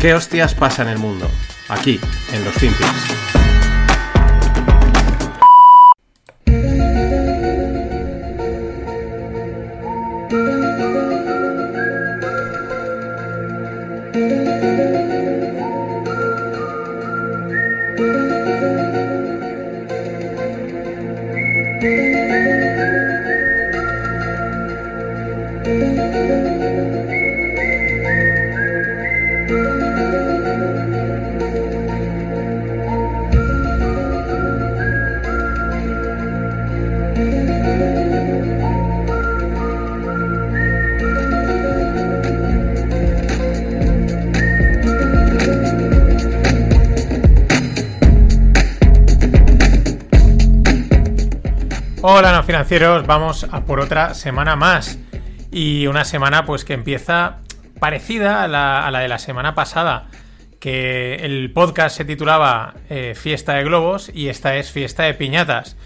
¿Qué hostias pasa en el mundo? Aquí, en los Finpics. Financieros, vamos a por otra semana más. Y una semana pues que empieza parecida a la, de la semana pasada, que el podcast se titulaba eh, Fiesta de Globos y esta es Fiesta de Piñatas.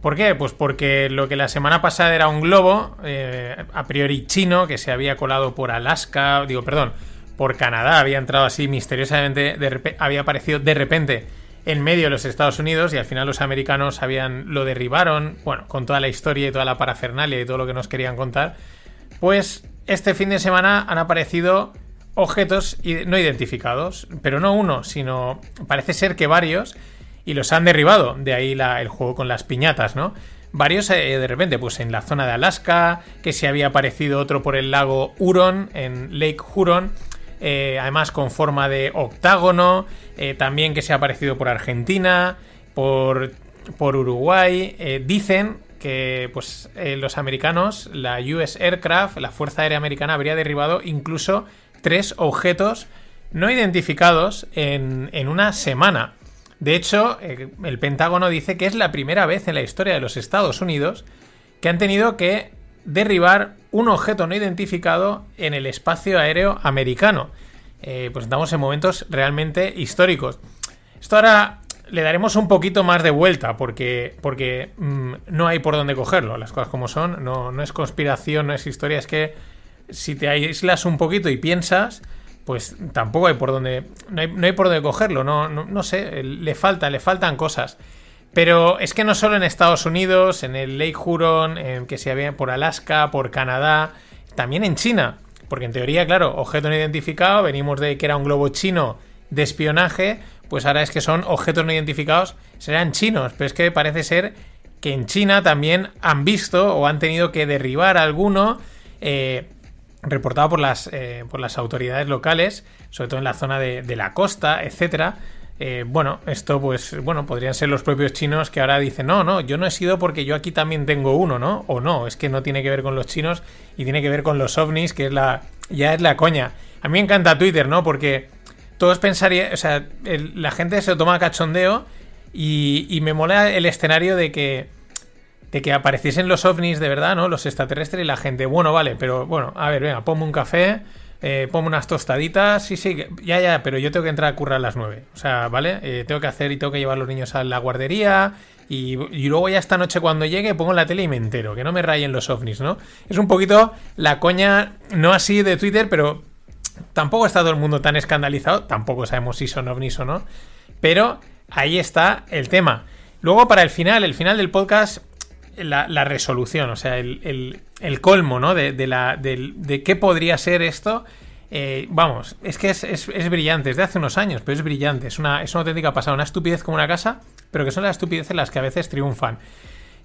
¿Por qué? Pues porque lo que la semana pasada era un globo, eh, a priori chino, que se había colado por Alaska, digo, perdón, por Canadá, había entrado así misteriosamente, había aparecido de repente en medio de los Estados Unidos y al final los americanos habían lo derribaron, bueno, con toda la historia y toda la parafernalia y todo lo que nos querían contar, pues este fin de semana han aparecido objetos no identificados, pero no uno, sino parece ser que varios y los han derribado, de ahí el juego con las piñatas, ¿no? Varios eh, de repente, pues en la zona de Alaska, que se había aparecido otro por el lago Huron, en Lake Huron, eh, además con forma de octágono, eh, también que se ha aparecido por Argentina, por, por Uruguay. Eh, dicen que pues, los americanos, la US Aircraft, la Fuerza Aérea Americana, habría derribado incluso tres objetos no identificados en, en una semana. De hecho, el Pentágono dice que es la primera vez en la historia de los Estados Unidos que han tenido que derribar un objeto no identificado en el espacio aéreo americano. Eh, pues estamos en momentos realmente históricos. Esto ahora le daremos un poquito más de vuelta porque, porque mm, no hay por dónde cogerlo, las cosas como son, no, no es conspiración, no es historia, es que si te aíslas un poquito y piensas, pues tampoco hay por dónde, no hay, por dónde cogerlo, no, no, sé, le falta, le faltan cosas. Pero es que no solo en Estados Unidos, en el Lake Huron, que se había por Alaska, por Canadá, también en China. Porque en teoría, claro, objeto no identificado, venimos de que era un globo chino de espionaje, pues ahora es que son objetos no identificados, serán chinos, pero es que parece ser que en China también han visto o han tenido que derribar alguno, eh, reportado por las, eh, por las autoridades locales, sobre todo en la zona de, de la costa, etcétera, eh, bueno, esto pues, bueno, podrían ser los propios chinos que ahora dicen, no, no, yo no he sido porque yo aquí también tengo uno, ¿no? O no, es que no tiene que ver con los chinos y tiene que ver con los ovnis, que es la, ya es la coña. A mí me encanta Twitter, ¿no? Porque todos pensarían, o sea, la gente se lo toma cachondeo y, y me mola el escenario de que de que apareciesen los ovnis de verdad, ¿no? Los extraterrestres y la gente, bueno, vale, pero bueno, a ver, venga, ponme un café, eh, pongo unas tostaditas, sí, sí, ya, ya, pero yo tengo que entrar a currar a las 9. O sea, ¿vale? Eh, tengo que hacer y tengo que llevar a los niños a la guardería. Y, luego ya esta noche cuando llegue pongo la tele y me entero, que no me rayen los ovnis, ¿no? Es un poquito la coña, no así de Twitter, pero tampoco está todo el mundo tan escandalizado, tampoco sabemos si son ovnis o no, pero ahí está el tema. Luego para el final, el final del podcast, la, resolución, o sea, el, colmo, ¿no? De, la, de, qué podría ser esto. Eh, vamos, es que es, brillante, es de hace unos años, pero es brillante, es una, es una auténtica pasada, una estupidez como una casa, pero que son las estupideces las que a veces triunfan.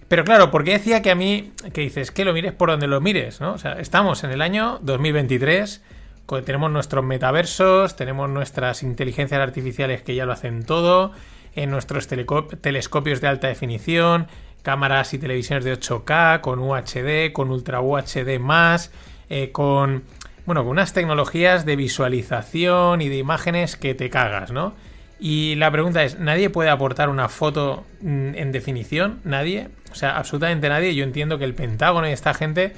Pero claro, porque decía que a mí, que dices, que lo mires por donde lo mires, ¿no? O sea, estamos en el año 2023, tenemos nuestros metaversos, tenemos nuestras inteligencias artificiales que ya lo hacen todo, en nuestros telescopios de alta definición, cámaras y televisiones de 8K, con UHD, con Ultra UHD más, eh, con bueno, con unas tecnologías de visualización y de imágenes que te cagas, ¿no? Y la pregunta es, ¿nadie puede aportar una foto mm, en definición? ¿Nadie? O sea, absolutamente nadie. Yo entiendo que el Pentágono y esta gente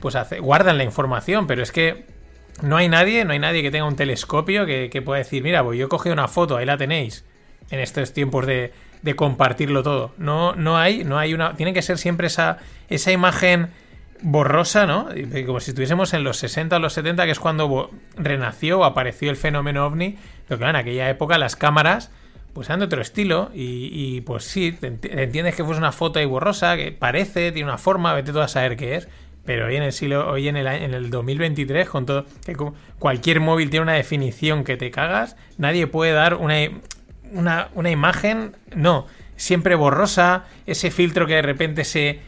pues guardan la información, pero es que no hay nadie, no hay nadie que tenga un telescopio que, que pueda decir, mira, pues yo he cogido una foto, ahí la tenéis, en estos tiempos de, de compartirlo todo. No, no hay, no hay una. Tiene que ser siempre esa, esa imagen borrosa, ¿no? Como si estuviésemos en los 60 o los 70, que es cuando renació o apareció el fenómeno ovni. Pero claro, en aquella época las cámaras pues eran de otro estilo y, pues sí, entiendes que fue una foto ahí borrosa, que parece, tiene una forma, vete todo a saber qué es. Pero hoy en el siglo, hoy en el, en el 2023, con todo, que cualquier móvil tiene una definición que te cagas, nadie puede dar una, una, una imagen, no, siempre borrosa, ese filtro que de repente se,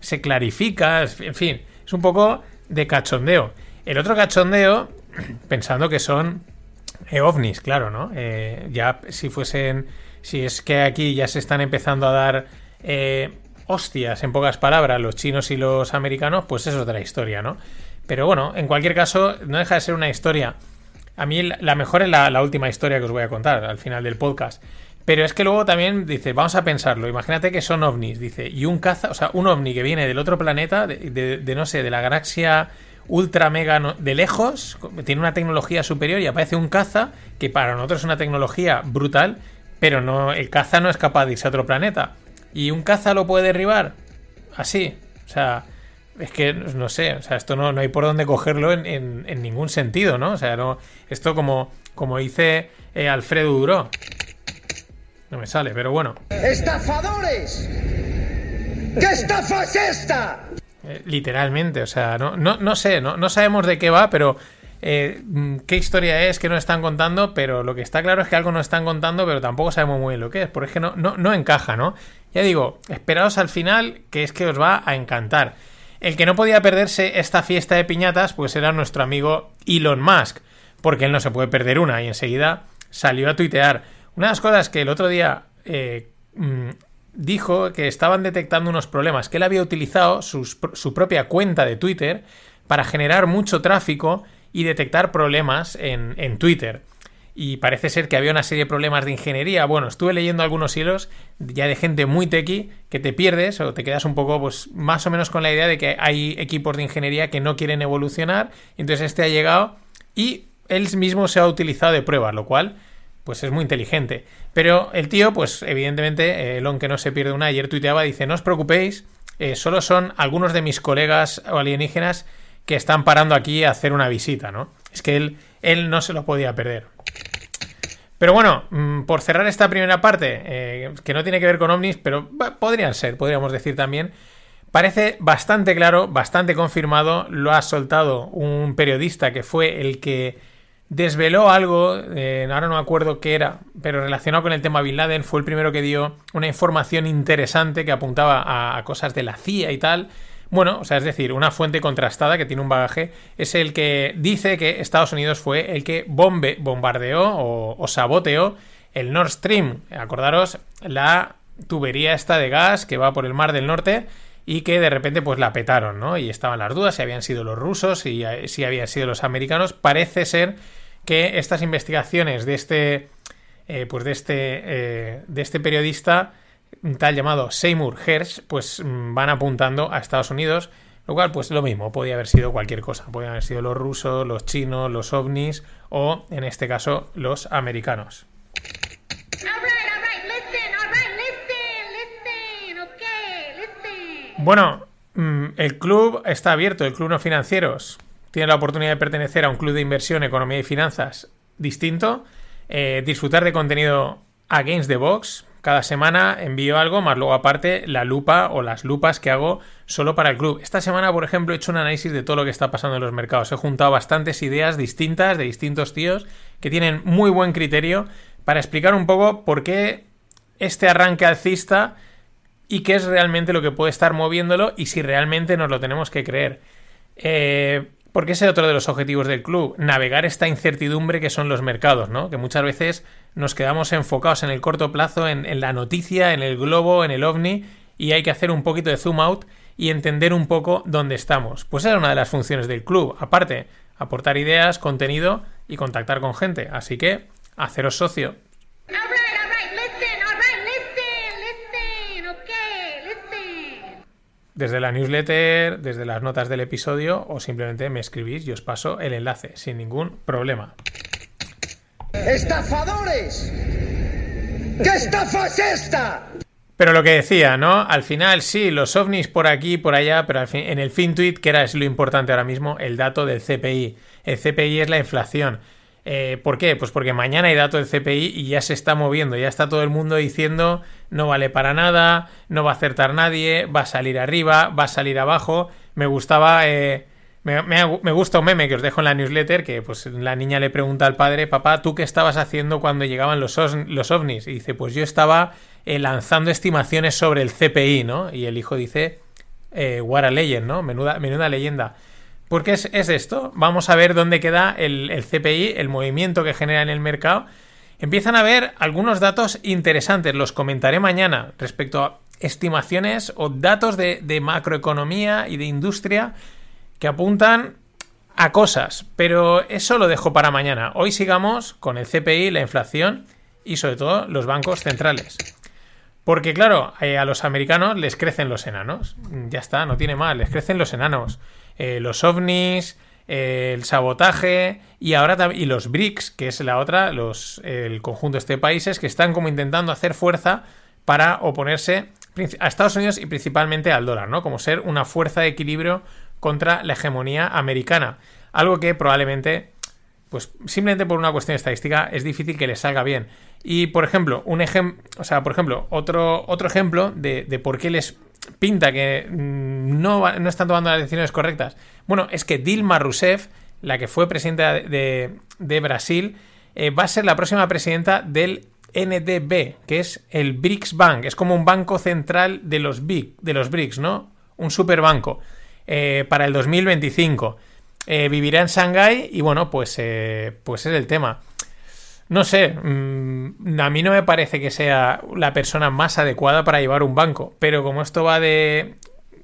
se clarifica, en fin, es un poco de cachondeo. El otro cachondeo, pensando que son eh, ovnis, claro, ¿no? Eh, ya si fuesen, si es que aquí ya se están empezando a dar eh, hostias, en pocas palabras, los chinos y los americanos, pues es otra historia, ¿no? Pero bueno, en cualquier caso, no deja de ser una historia. A mí la mejor es la, última historia que os voy a contar al final del podcast. Pero es que luego también dice, vamos a pensarlo, imagínate que son ovnis, dice, y un caza, o sea, un ovni que viene del otro planeta, de, no sé, de la galaxia ultra mega de lejos, tiene una tecnología superior y aparece un caza que para nosotros es una tecnología brutal, pero no, el caza no es capaz de irse a otro planeta. ¿Y un caza lo puede derribar? Así. O sea, es que no sé, o sea, esto no, no hay por dónde cogerlo en, en, ningún sentido, ¿no? O sea, no, esto como, como dice eh, Alfredo Duró. No me sale, pero bueno. ¡Estafadores! ¿Qué estafa es esta? Eh, literalmente, o sea, no, no, no sé, no, no, sabemos de qué va, pero eh, qué historia es que nos están contando, pero lo que está claro es que algo nos están contando, pero tampoco sabemos muy bien lo que es, porque es que no, no, no encaja, ¿no? Ya digo, esperaos al final, que es que os va a encantar. El que no podía perderse esta fiesta de piñatas, pues era nuestro amigo Elon Musk, porque él no se puede perder una, y enseguida salió a tuitear. Una de las cosas que el otro día eh, mm, dijo que estaban detectando unos problemas, que él había utilizado su propia cuenta de Twitter para generar mucho tráfico y detectar problemas en, Twitter. Y parece ser que había una serie de problemas de ingeniería. Bueno, estuve leyendo algunos hilos ya de gente muy tequi que te pierdes o te quedas un poco, pues, más o menos con la idea de que hay equipos de ingeniería que no quieren evolucionar. Entonces este ha llegado y él mismo se ha utilizado de prueba, lo cual pues es muy inteligente. Pero el tío, pues evidentemente, el que no se pierde una, ayer tuiteaba, dice, no os preocupéis, eh, solo son algunos de mis colegas o alienígenas que están parando aquí a hacer una visita, ¿no? Es que él, él no se lo podía perder. Pero bueno, mm, por cerrar esta primera parte, eh, que no tiene que ver con ovnis, pero podrían ser, podríamos decir también, parece bastante claro, bastante confirmado, lo ha soltado un periodista que fue el que desveló algo, eh, ahora no me acuerdo qué era, pero relacionado con el tema Bin Laden, fue el primero que dio una información interesante que apuntaba a, cosas de la CIA y tal. Bueno, o sea, es decir, una fuente contrastada que tiene un bagaje, es el que dice que Estados Unidos fue el que bombe, bombardeó o, saboteó el Nord Stream. Acordaros, la tubería esta de gas que va por el Mar del Norte y que de repente pues la petaron, ¿no? Y estaban las dudas si habían sido los rusos y si habían sido los americanos. Parece ser que estas investigaciones de este, eh, pues de este, eh, de este periodista tal llamado Seymour Hersh, pues mm, van apuntando a Estados Unidos, lo cual pues lo mismo, podía haber sido cualquier cosa, podían haber sido los rusos, los chinos, los ovnis o en este caso los americanos. Bueno, mm, el club está abierto, el club no financieros tiene la oportunidad de pertenecer a un club de inversión, economía y finanzas distinto, eh, disfrutar de contenido against the box. Cada semana envío algo, más luego aparte la lupa o las lupas que hago solo para el club. Esta semana, por ejemplo, he hecho un análisis de todo lo que está pasando en los mercados. He juntado bastantes ideas distintas de distintos tíos que tienen muy buen criterio para explicar un poco por qué este arranque alcista y qué es realmente lo que puede estar moviéndolo y si realmente nos lo tenemos que creer. Eh, porque ese es otro de los objetivos del club, navegar esta incertidumbre que son los mercados, ¿no? Que muchas veces nos quedamos enfocados en el corto plazo, en, la noticia, en el globo, en el ovni, y hay que hacer un poquito de zoom out y entender un poco dónde estamos. Pues esa es una de las funciones del club. Aparte, aportar ideas, contenido y contactar con gente. Así que, haceros socio. Desde la newsletter, desde las notas del episodio o simplemente me escribís y os paso el enlace sin ningún problema. ¡Estafadores! ¿Qué estafa es esta? Pero lo que decía, ¿no? Al final sí, los ovnis por aquí por allá, pero al fin, en el fin tweet, que era es lo importante ahora mismo, el dato del CPI. El CPI es la inflación. Eh, ¿Por qué? Pues porque mañana hay dato del CPI y ya se está moviendo, ya está todo el mundo diciendo no vale para nada, no va a acertar nadie, va a salir arriba, va a salir abajo. Me gustaba... Eh, me, gusta un meme que os dejo en la newsletter que pues la niña le pregunta al padre, papá, ¿tú qué estabas haciendo cuando llegaban los, los ovnis? Y dice, pues yo estaba eh, lanzando estimaciones sobre el CPI, ¿no? Y el hijo dice, eh, what a legend, ¿no? Menuda, menuda leyenda. ¿Por qué es, esto? Vamos a ver dónde queda el, CPI, el movimiento que genera en el mercado. Empiezan a ver algunos datos interesantes, los comentaré mañana respecto a estimaciones o datos de macroeconomía y de industria que apuntan a cosas, pero eso lo dejo para mañana. Hoy sigamos con el CPI, la inflación y sobre todo los bancos centrales. Porque claro, eh, a los americanos les crecen los enanos. Ya está, no tiene más, les crecen los enanos. Eh, los ovnis, eh, el sabotaje y ahora y los BRICS, que es la otra, los, el conjunto de este países que están como intentando hacer fuerza para oponerse a Estados Unidos y principalmente al dólar, ¿no? Como ser una fuerza de equilibrio contra la hegemonía americana. Algo que probablemente, pues simplemente por una cuestión estadística, es difícil que les salga bien. Y por ejemplo, un ejemplo, o sea, por ejemplo, otro, otro ejemplo de, por qué les pinta que mm, no, no, están tomando las decisiones correctas. Bueno, es que Dilma Rousseff, la que fue presidenta de, de Brasil, eh, va a ser la próxima presidenta del NDB, que es el BRICS Bank. Es como un banco central de los, BIC, de los BRICS, ¿no? Un superbanco. Eh, para el 2025. Eh, vivirá en Shanghái y bueno, pues, eh, pues es el tema. No sé, mm, a mí no me parece que sea la persona más adecuada para llevar un banco, pero como esto va de,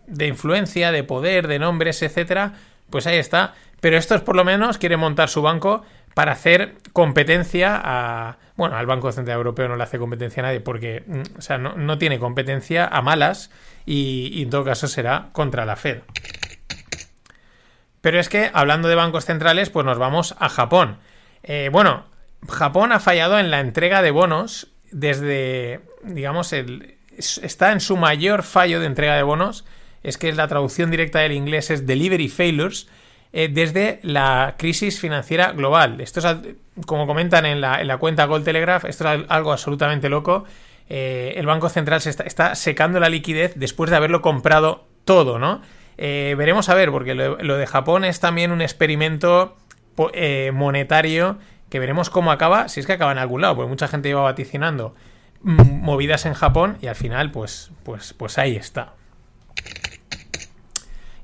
de influencia, de poder, de nombres, etcétera, pues ahí está. Pero estos por lo menos quieren montar su banco para hacer competencia a. Bueno, al Banco Central Europeo no le hace competencia a nadie porque mm, o sea, no, tiene competencia a malas y, y, en todo caso será contra la Fed. Pero es que, hablando de bancos centrales, pues nos vamos a Japón. Eh, bueno, Japón ha fallado en la entrega de bonos desde, digamos, el, está en su mayor fallo de entrega de bonos. Es que la traducción directa del inglés es delivery failures. Eh, desde la crisis financiera global. Esto es, como comentan en la, en la cuenta Gold Telegraph, esto es algo absolutamente loco. Eh, el Banco Central se está, está, secando la liquidez después de haberlo comprado todo, ¿no? Eh, veremos a ver, porque lo, de Japón es también un experimento eh, monetario que veremos cómo acaba, si es que acaba en algún lado, porque mucha gente iba vaticinando movidas en Japón y al final, pues, pues, pues ahí está.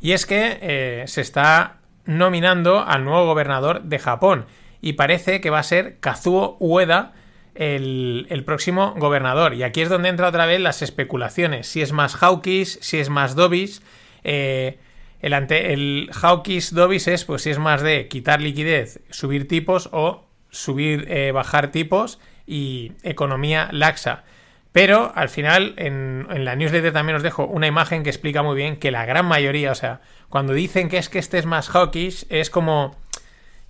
Y es que eh, se está nominando al nuevo gobernador de Japón y parece que va a ser Kazuo Ueda el, el, próximo gobernador. Y aquí es donde entra otra vez las especulaciones, si es más hawkish, si es más dovish eh, el, ante, el hawkish dovish es, pues si es más de quitar liquidez, subir tipos o subir, eh, bajar tipos y economía laxa. Pero al final, en, la newsletter también os dejo una imagen que explica muy bien que la gran mayoría, o sea, cuando dicen que es que este es más hawkish, es como.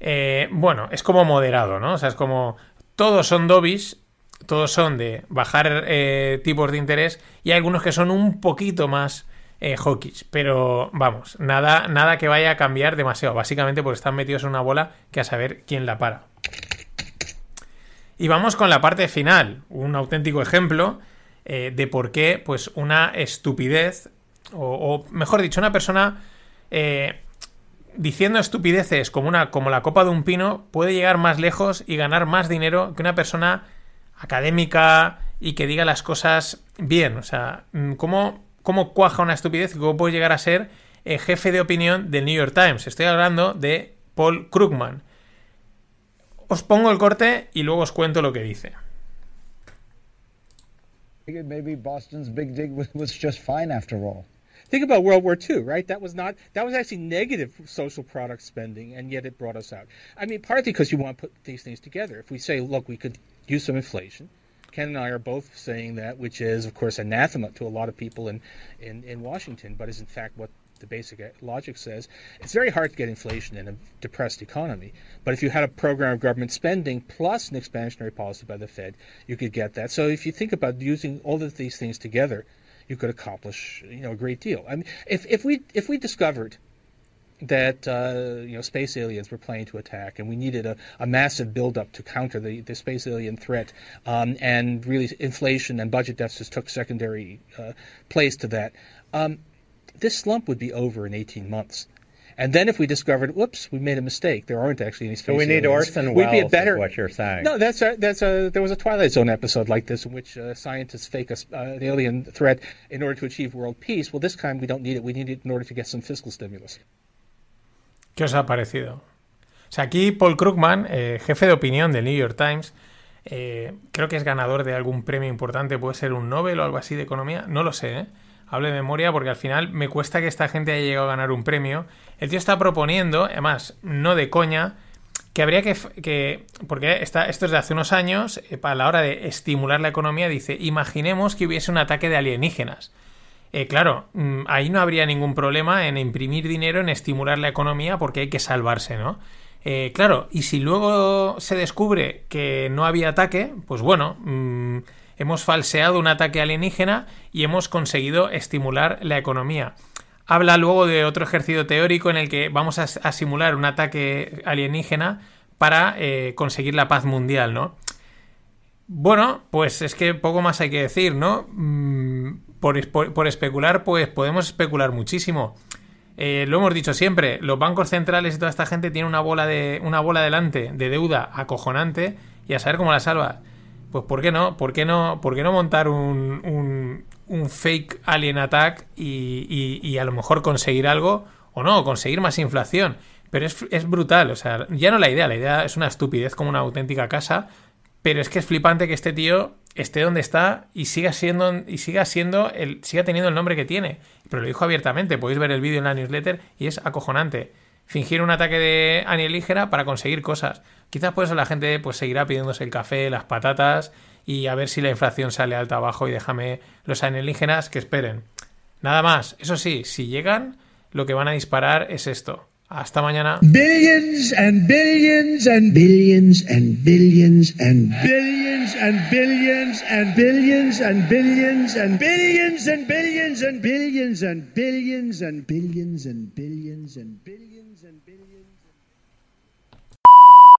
Eh, bueno, es como moderado, ¿no? O sea, es como. Todos son dovish, todos son de bajar tipos de interés, y hay algunos que son un poquito más eh, Pero vamos, nada, nada que vaya a cambiar demasiado. Básicamente porque están metidos en una bola que a saber quién la para. Y vamos con la parte final. Un auténtico ejemplo eh, de por qué, pues, una estupidez, o, mejor dicho, una persona eh, diciendo estupideces como, una, como la copa de un pino puede llegar más lejos y ganar más dinero que una persona académica y que diga las cosas bien. O sea, mm, ¿cómo cómo cuaja una estupidez y cómo puede llegar a ser eh, jefe de opinión del New York Times. Estoy hablando de Paul Krugman. Os pongo el corte y luego os cuento lo que dice. Maybe Boston's big dig was just fine after all. Think about World War II, right? That was not that was actually negative social product spending, and yet it brought us out. I mean, partly because you want to put these things together. If we say, look, we could use some inflation, Ken and I are both saying that, which is, of course, anathema to a lot of people in, in, in Washington, but is in fact what the basic logic says, it's very hard to get inflation in a depressed economy. But if you had a program of government spending plus an expansionary policy by the Fed, you could get that. So if you think about using all of these things together, you could accomplish you know a great deal. I mean, if if we if we discovered that uh, you know space aliens were planning to attack, and we needed a, a massive buildup to counter the, the space alien threat, um, and really inflation and budget deficits took secondary uh, place to that. Um, this slump would be over in 18 months. And then if we discovered, whoops, we made a mistake. There aren't actually any space So we need aliens. Orson We'd be a better, what you're saying. No, that's a, that's a. There was a Twilight Zone episode like this in which uh, scientists fake a, uh, an alien threat in order to achieve world peace. Well, this time we don't need it. We need it in order to get some fiscal stimulus. ¿Qué os ha parecido? O sea, aquí Paul Krugman, eh, jefe de opinión del New York Times, eh, creo que es ganador de algún premio importante, puede ser un Nobel o algo así de economía, no lo sé, ¿eh? Hablo de memoria porque al final me cuesta que esta gente haya llegado a ganar un premio. El tío está proponiendo, además, no de coña, que habría que, porque está, esto es de hace unos años, eh, para la hora de estimular la economía, dice, imaginemos que hubiese un ataque de alienígenas. Eh, claro, mm, ahí no habría ningún problema en imprimir dinero, en estimular la economía, porque hay que salvarse, ¿no? Eh, claro, y si luego se descubre que no había ataque, pues bueno, mm, hemos falseado un ataque alienígena y hemos conseguido estimular la economía. Habla luego de otro ejercicio teórico en el que vamos a, simular un ataque alienígena para eh, conseguir la paz mundial, ¿no? Bueno, pues es que poco más hay que decir, ¿no? Mm, por, por- por especular, pues podemos especular muchísimo. Eh, lo hemos dicho siempre, los bancos centrales y toda esta gente tienen una bola de una bola delante de deuda acojonante y a saber cómo la salva. Pues ¿por qué no? ¿Por qué no, por qué no montar un, un, un fake alien attack y, y- y a lo mejor conseguir algo o no, conseguir más inflación? Pero es, es brutal, o sea, ya no la idea, la idea es una estupidez como una auténtica casa, pero es que es flipante que este tío esté donde está y siga siendo y siga siendo el siga teniendo el nombre que tiene. Pero lo dijo abiertamente, podéis ver el vídeo en la newsletter y es acojonante. Fingir un ataque de alienígena para conseguir cosas. Quizás por eso la gente pues seguirá pidiéndose el café, las patatas y a ver si la inflación sale alta abajo y déjame los alienígenas que esperen. Nada más. Eso sí, si llegan, lo que van a disparar es esto. Hasta mañana. billions and billions and billions and billions and billions and billions and billions and billions and billions and billions and billions and billions and billions and billions and billions